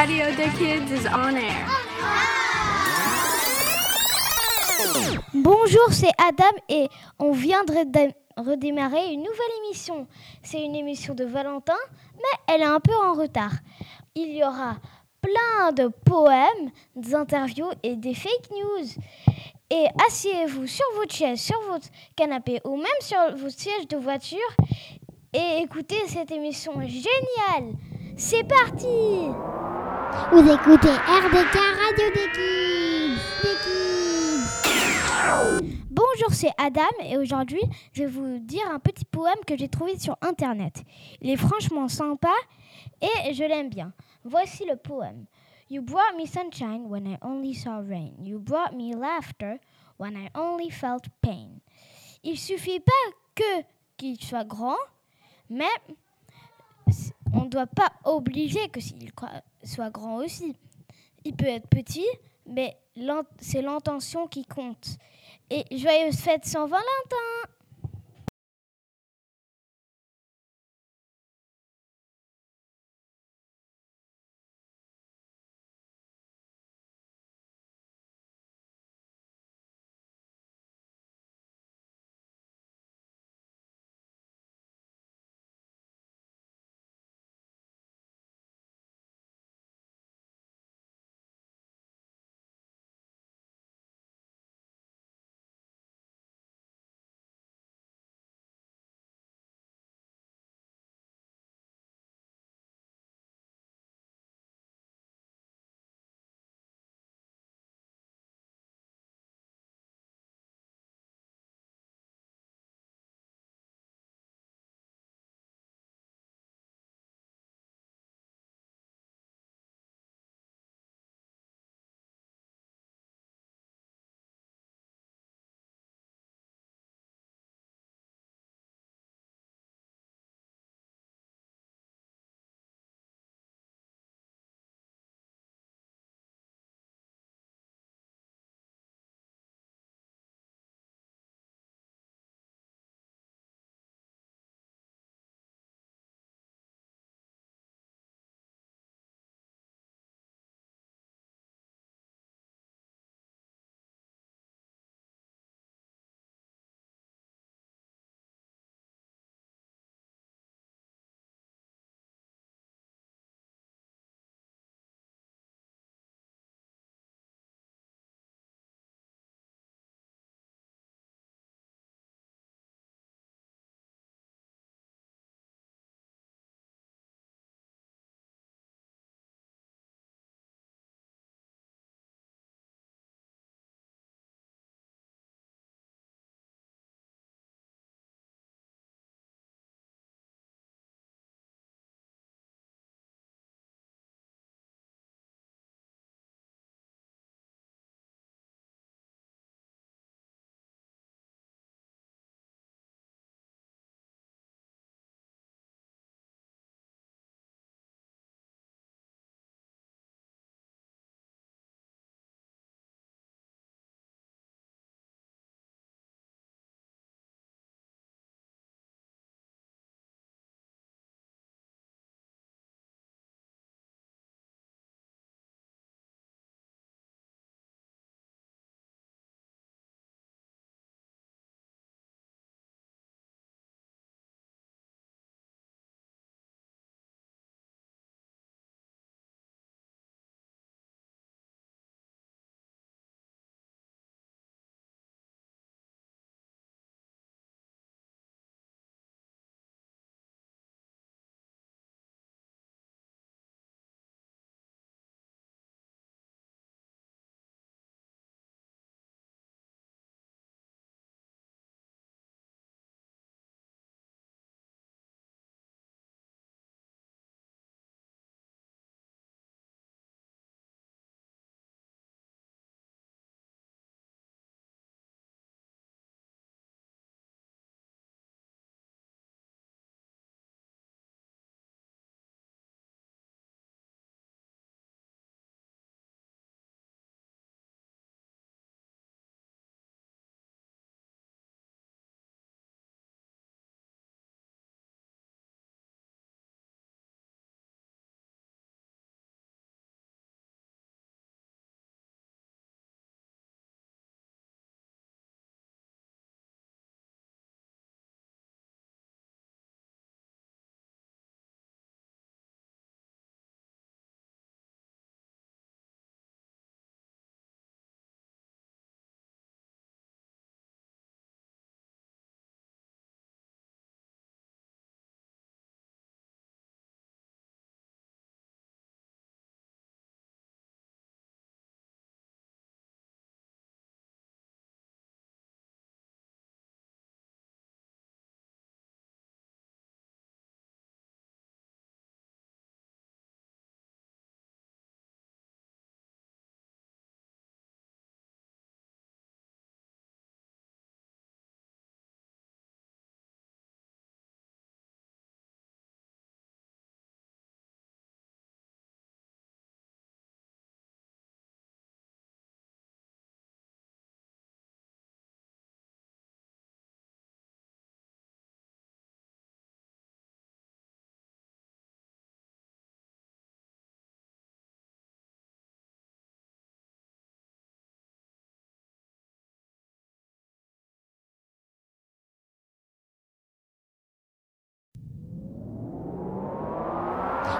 Radio Kids air. Bonjour, c'est Adam et on vient de redé- redémarrer une nouvelle émission. C'est une émission de Valentin, mais elle est un peu en retard. Il y aura plein de poèmes, des interviews et des fake news. Et asseyez-vous sur votre chaise, sur votre canapé ou même sur votre siège de voiture et écoutez cette émission géniale. C'est parti Vous écoutez RDK Radio des Kids. Des Kids. Bonjour, c'est Adam et aujourd'hui je vais vous dire un petit poème que j'ai trouvé sur internet. Il est franchement sympa et je l'aime bien. Voici le poème. You brought me sunshine when I only saw rain. You brought me laughter when I only felt pain. Il suffit pas que qu'il soit grand, mais on ne doit pas obliger que s'il soit grand aussi. Il peut être petit, mais c'est l'intention qui compte. Et joyeuse fête Saint-Valentin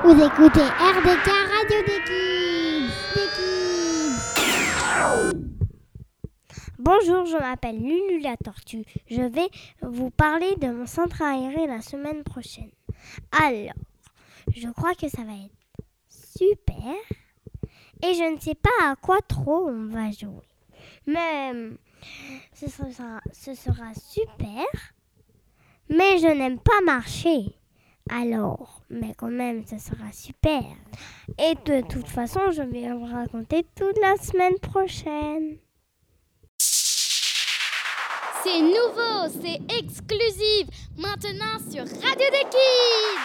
Vous écoutez RDK Radio des. Bonjour, je m'appelle Lulu la Tortue. Je vais vous parler de mon centre aéré la semaine prochaine. Alors, je crois que ça va être super. Et je ne sais pas à quoi trop on va jouer. Mais ce sera super. Mais je n'aime pas marcher. Alors, mais quand même, ce sera super. Et de toute façon, je vais vous raconter toute la semaine prochaine. C'est nouveau, c'est exclusif, maintenant sur Radio des Kids.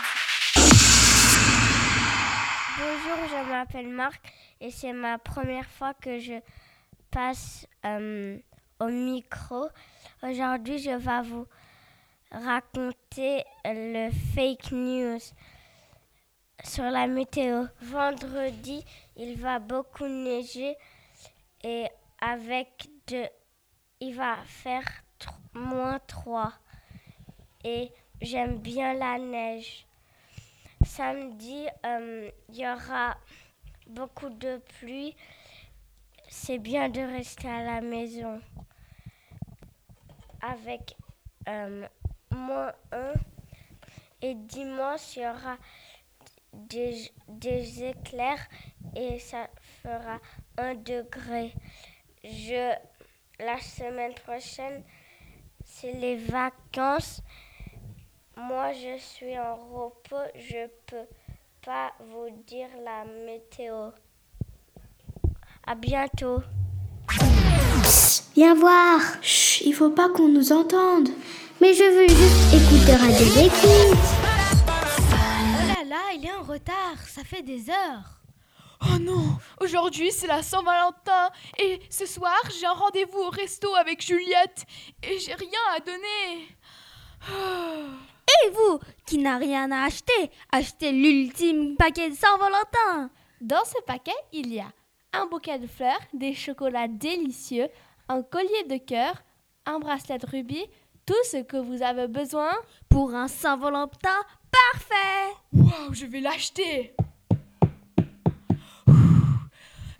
Bonjour, je m'appelle Marc et c'est ma première fois que je passe euh, au micro. Aujourd'hui, je vais vous raconter le fake news sur la météo. Vendredi, il va beaucoup neiger et avec de il va faire moins 3 et j'aime bien la neige. Samedi, euh, il y aura beaucoup de pluie. C'est bien de rester à la maison avec euh, moins 1. Et dimanche, il y aura des, des éclairs et ça fera 1 degré. Je, la semaine prochaine, c'est les vacances. Moi, je suis en repos. Je peux pas vous dire la météo. À bientôt. Viens voir. Chut, il faut pas qu'on nous entende. Mais je veux juste écouter Radio des Kids. Oh là là, il est en retard, ça fait des heures. Oh non, aujourd'hui c'est la Saint-Valentin et ce soir j'ai un rendez-vous au resto avec Juliette et j'ai rien à donner. Oh. Et vous, qui n'a rien à acheter, achetez l'ultime paquet de Saint-Valentin. Dans ce paquet, il y a un bouquet de fleurs, des chocolats délicieux, un collier de cœur, un bracelet de rubis, tout ce que vous avez besoin. Pour un Saint-Valentin parfait. Waouh, je vais l'acheter.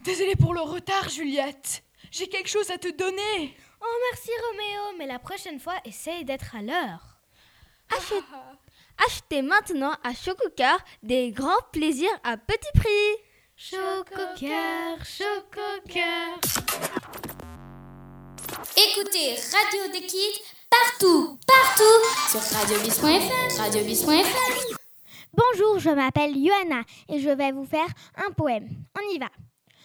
Désolée pour le retard, Juliette. J'ai quelque chose à te donner. Oh merci Roméo, mais la prochaine fois, essaye d'être à l'heure. Achetez maintenant à Chococar des grands plaisirs à petit prix. Chococar, chococar. Écoutez Radio des Kids partout, partout sur radiobis.fr, radiobis.fr. Bonjour, je m'appelle Johanna et je vais vous faire un poème. On y va.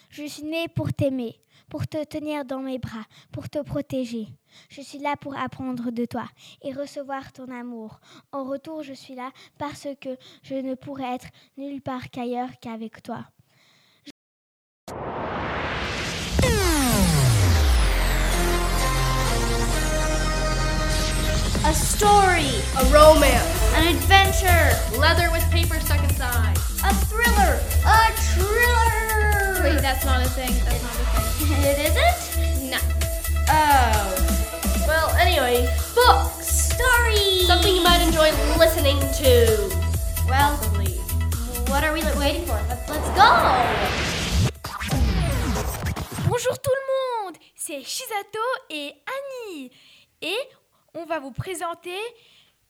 Je suis née pour t'aimer, pour te tenir dans mes bras, pour te protéger. Je suis là pour apprendre de toi et recevoir ton amour. En retour, je suis là parce que je ne pourrais être nulle part qu'ailleurs qu'avec toi. A story, a romance, an adventure, leather with paper stuck inside, a thriller, a thriller. Wait, that's not a thing. That's not a thing. it isn't? No. Oh. Well, anyway, books, stories, something you might enjoy listening to. Well, what are we waiting for? Let's, let's go. Bonjour tout le monde, c'est Shizato et Annie. Et on va vous présenter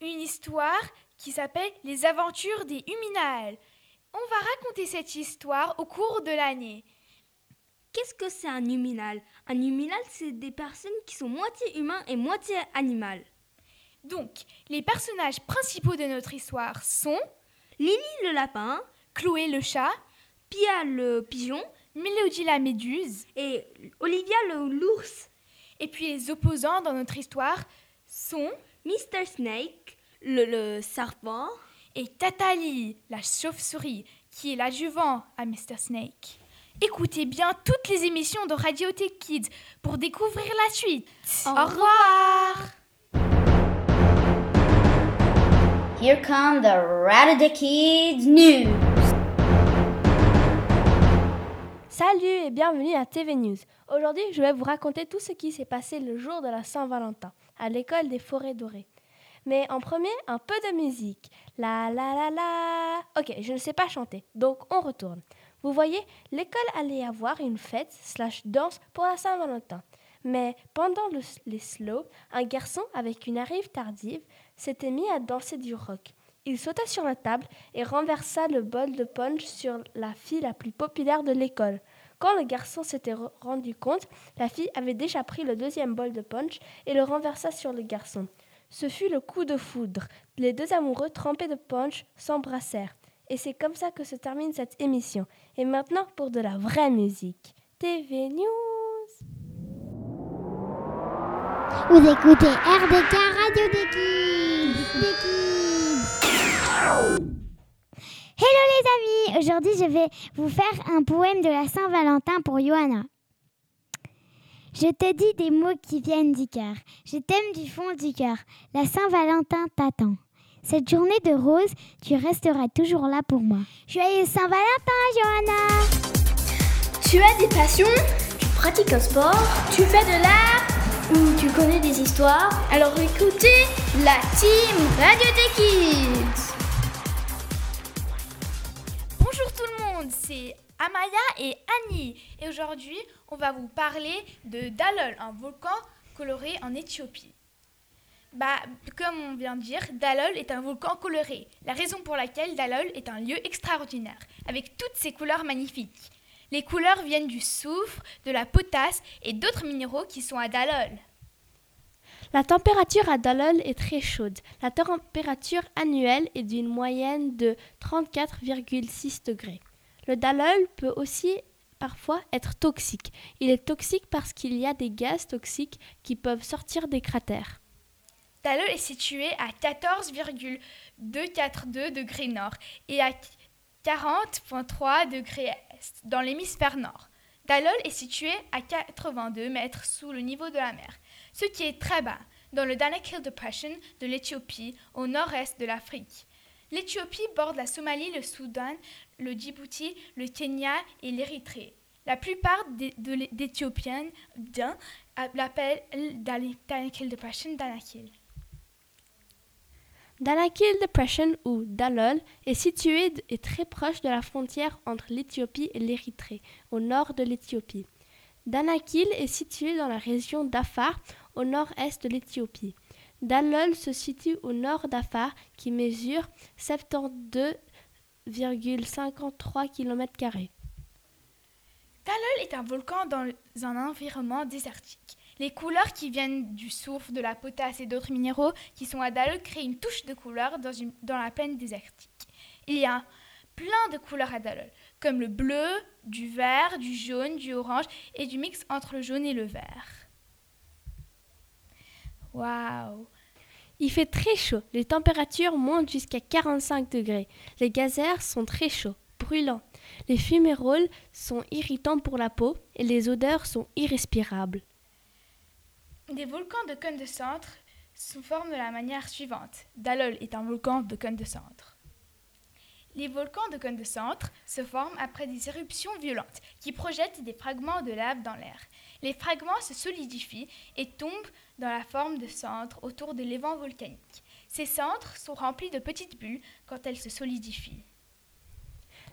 une histoire qui s'appelle Les aventures des Huminales. On va raconter cette histoire au cours de l'année. Qu'est-ce que c'est un huminal? Un huminal, c'est des personnes qui sont moitié humains et moitié animales. Donc, les personnages principaux de notre histoire sont Lily le lapin, Chloé le chat, Pia le pigeon Mélodie la méduse, et Olivia le l'ours. et puis les opposants dans notre histoire sont Mr. Snake, le, le serpent. et Tatali, la chauve-souris, qui est l'adjuvant à Mr. Snake. Écoutez bien toutes les émissions de Radio Tech Kids pour découvrir la suite. Au, revoir. Here come the Radio Kids News. Salut et bienvenue à TV News. Aujourd'hui, je vais vous raconter tout ce qui s'est passé le jour de la Saint-Valentin à l'école des Forêts Dorées. Mais en premier, un peu de musique. La la la la. Ok, je ne sais pas chanter, donc on retourne. Vous voyez, l'école allait avoir une fête slash danse pour la Saint-Valentin. Mais pendant le, les slow, un garçon avec une arrive tardive s'était mis à danser du rock. Il sauta sur la table et renversa le bol de punch sur la fille la plus populaire de l'école. Quand le garçon s'était rendu compte, la fille avait déjà pris le deuxième bol de punch et le renversa sur le garçon. Ce fut le coup de foudre. Les deux amoureux trempés de punch s'embrassèrent. Et c'est comme ça que se termine cette émission. Et maintenant pour de la vraie musique. TV News. Vous écoutez RDK Radio des aujourd'hui je vais vous faire un poème de la Saint-Valentin pour Johanna. Je te dis des mots qui viennent du cœur. Je t'aime du fond du cœur. La Saint-Valentin t'attend. Cette journée de rose, tu resteras toujours là pour moi. Joyeux Saint-Valentin, Johanna Tu as des passions? Tu pratiques un sport? Tu fais de l'art? Ou tu connais des histoires? Alors écoutez la team Radio des Kids monde, c'est Amaya et Annie. Et aujourd'hui, on va vous parler de Dalol, un volcan coloré en Éthiopie. Bah, comme on vient de dire, Dalol est un volcan coloré. La raison pour laquelle Dalol est un lieu extraordinaire, avec toutes ses couleurs magnifiques. Les couleurs viennent du soufre, de la potasse et d'autres minéraux qui sont à Dalol. La température à Dalol est très chaude. La température annuelle est d'une moyenne de 34,6 degrés. Le Dalol peut aussi parfois être toxique. Il est toxique parce qu'il y a des gaz toxiques qui peuvent sortir des cratères. Dalol est situé à 14,242 degrés nord et à 40,3 degrés est dans l'hémisphère nord. Dalol est situé à 82 mètres sous le niveau de la mer, ce qui est très bas, dans le Danakil Depression de l'Éthiopie, au nord-est de l'Afrique. L'Éthiopie borde la Somalie, le Soudan, le Djibouti, le Kenya et l'Érythrée. La plupart d'Éthiopiens l'appellent Danakil Depression Danakil. Danakil Depression ou Dalol est situé et très proche de la frontière entre l'Éthiopie et l'Érythrée, au nord de l'Éthiopie. Danakil est situé dans la région d'Afar, au nord-est de l'Éthiopie. Dalol se situe au nord d'Afar, qui mesure 72,53 km. Dalol est un volcan dans un environnement désertique. Les couleurs qui viennent du soufre, de la potasse et d'autres minéraux qui sont à Dalol créent une touche de couleur dans la plaine désertique. Il y a plein de couleurs à Dalol, comme le bleu, du vert, du jaune, du orange et du mix entre le jaune et le vert. Waouh Il fait très chaud. Les températures montent jusqu'à 45 degrés. Les geysers sont très chauds, brûlants. Les fuméroles sont irritants pour la peau et les odeurs sont irrespirables. Des volcans de cône de centre se forment de la manière suivante. Dalol est un volcan de cône de centre. Les volcans de cône de centre se forment après des éruptions violentes qui projettent des fragments de lave dans l'air. Les fragments se solidifient et tombent dans la forme de centres autour des l'évent volcaniques. Ces centres sont remplis de petites bulles quand elles se solidifient.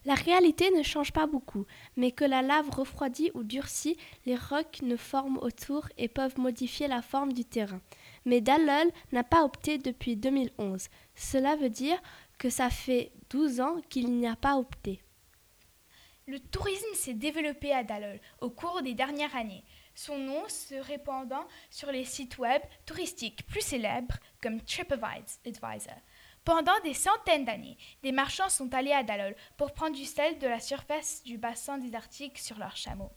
La réalité ne change pas beaucoup, mais que la lave refroidit ou durcit, les rocs ne forment autour et peuvent modifier la forme du terrain. Mais Dalol n'a pas opté depuis 2011. Cela veut dire que ça fait 12 ans qu'il n'y a pas opté. Le tourisme s'est développé à Dalol au cours des dernières années, son nom se répandant sur les sites web touristiques plus célèbres comme TripAdvisor. Pendant des centaines d'années, des marchands sont allés à Dalol pour prendre du sel de la surface du bassin désertique sur leurs chameaux.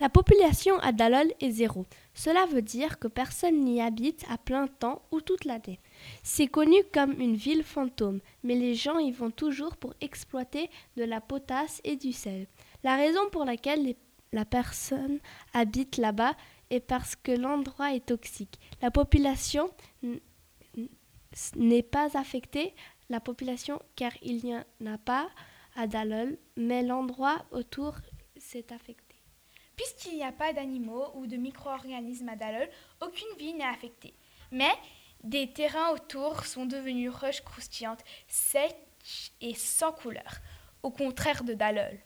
La population à Dalol est zéro. Cela veut dire que personne n'y habite à plein temps ou toute l'année. C'est connu comme une ville fantôme, mais les gens y vont toujours pour exploiter de la potasse et du sel. La raison pour laquelle la personne habite là-bas est parce que l'endroit est toxique. La population n'est pas affectée, la population, car il n'y en a pas à Dalol, mais l'endroit autour s'est affecté. Puisqu'il n'y a pas d'animaux ou de micro-organismes à Dalol, aucune vie n'est affectée. Mais Des terrains autour sont devenus roches croustillantes, sèches et sans couleur, au contraire de Dallol.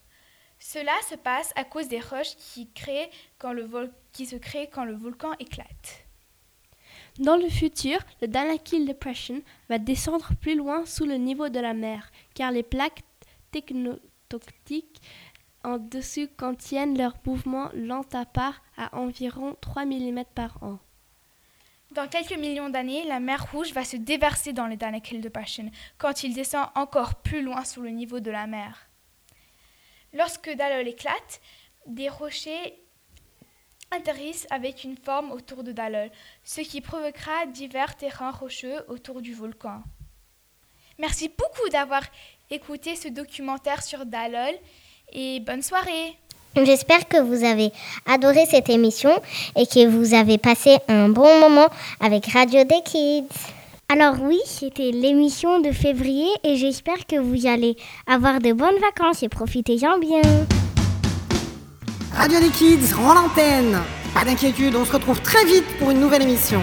Cela se passe à cause des roches qui, se créent quand le volcan éclate. Dans le futur, le Danakil Depression va descendre plus loin sous le niveau de la mer, car les plaques technotoctiques en dessus contiennent leur mouvement lent à part à environ 3 mm par an. Dans quelques millions d'années, la mer Rouge va se déverser dans le Danakil Depression quand il descend encore plus loin sous le niveau de la mer. Lorsque Dallol éclate, des rochers atterrissent avec une forme autour de Dallol, ce qui provoquera divers terrains rocheux autour du volcan. Merci beaucoup d'avoir écouté ce documentaire sur Dallol et bonne soirée. J'espère que vous avez adoré cette émission et que vous avez passé un bon moment avec Radio des Kids. Alors oui, c'était l'émission de février et j'espère que vous allez avoir de bonnes vacances et profitez-en bien. Radio des Kids rend l'antenne. Pas d'inquiétude, on se retrouve très vite pour une nouvelle émission.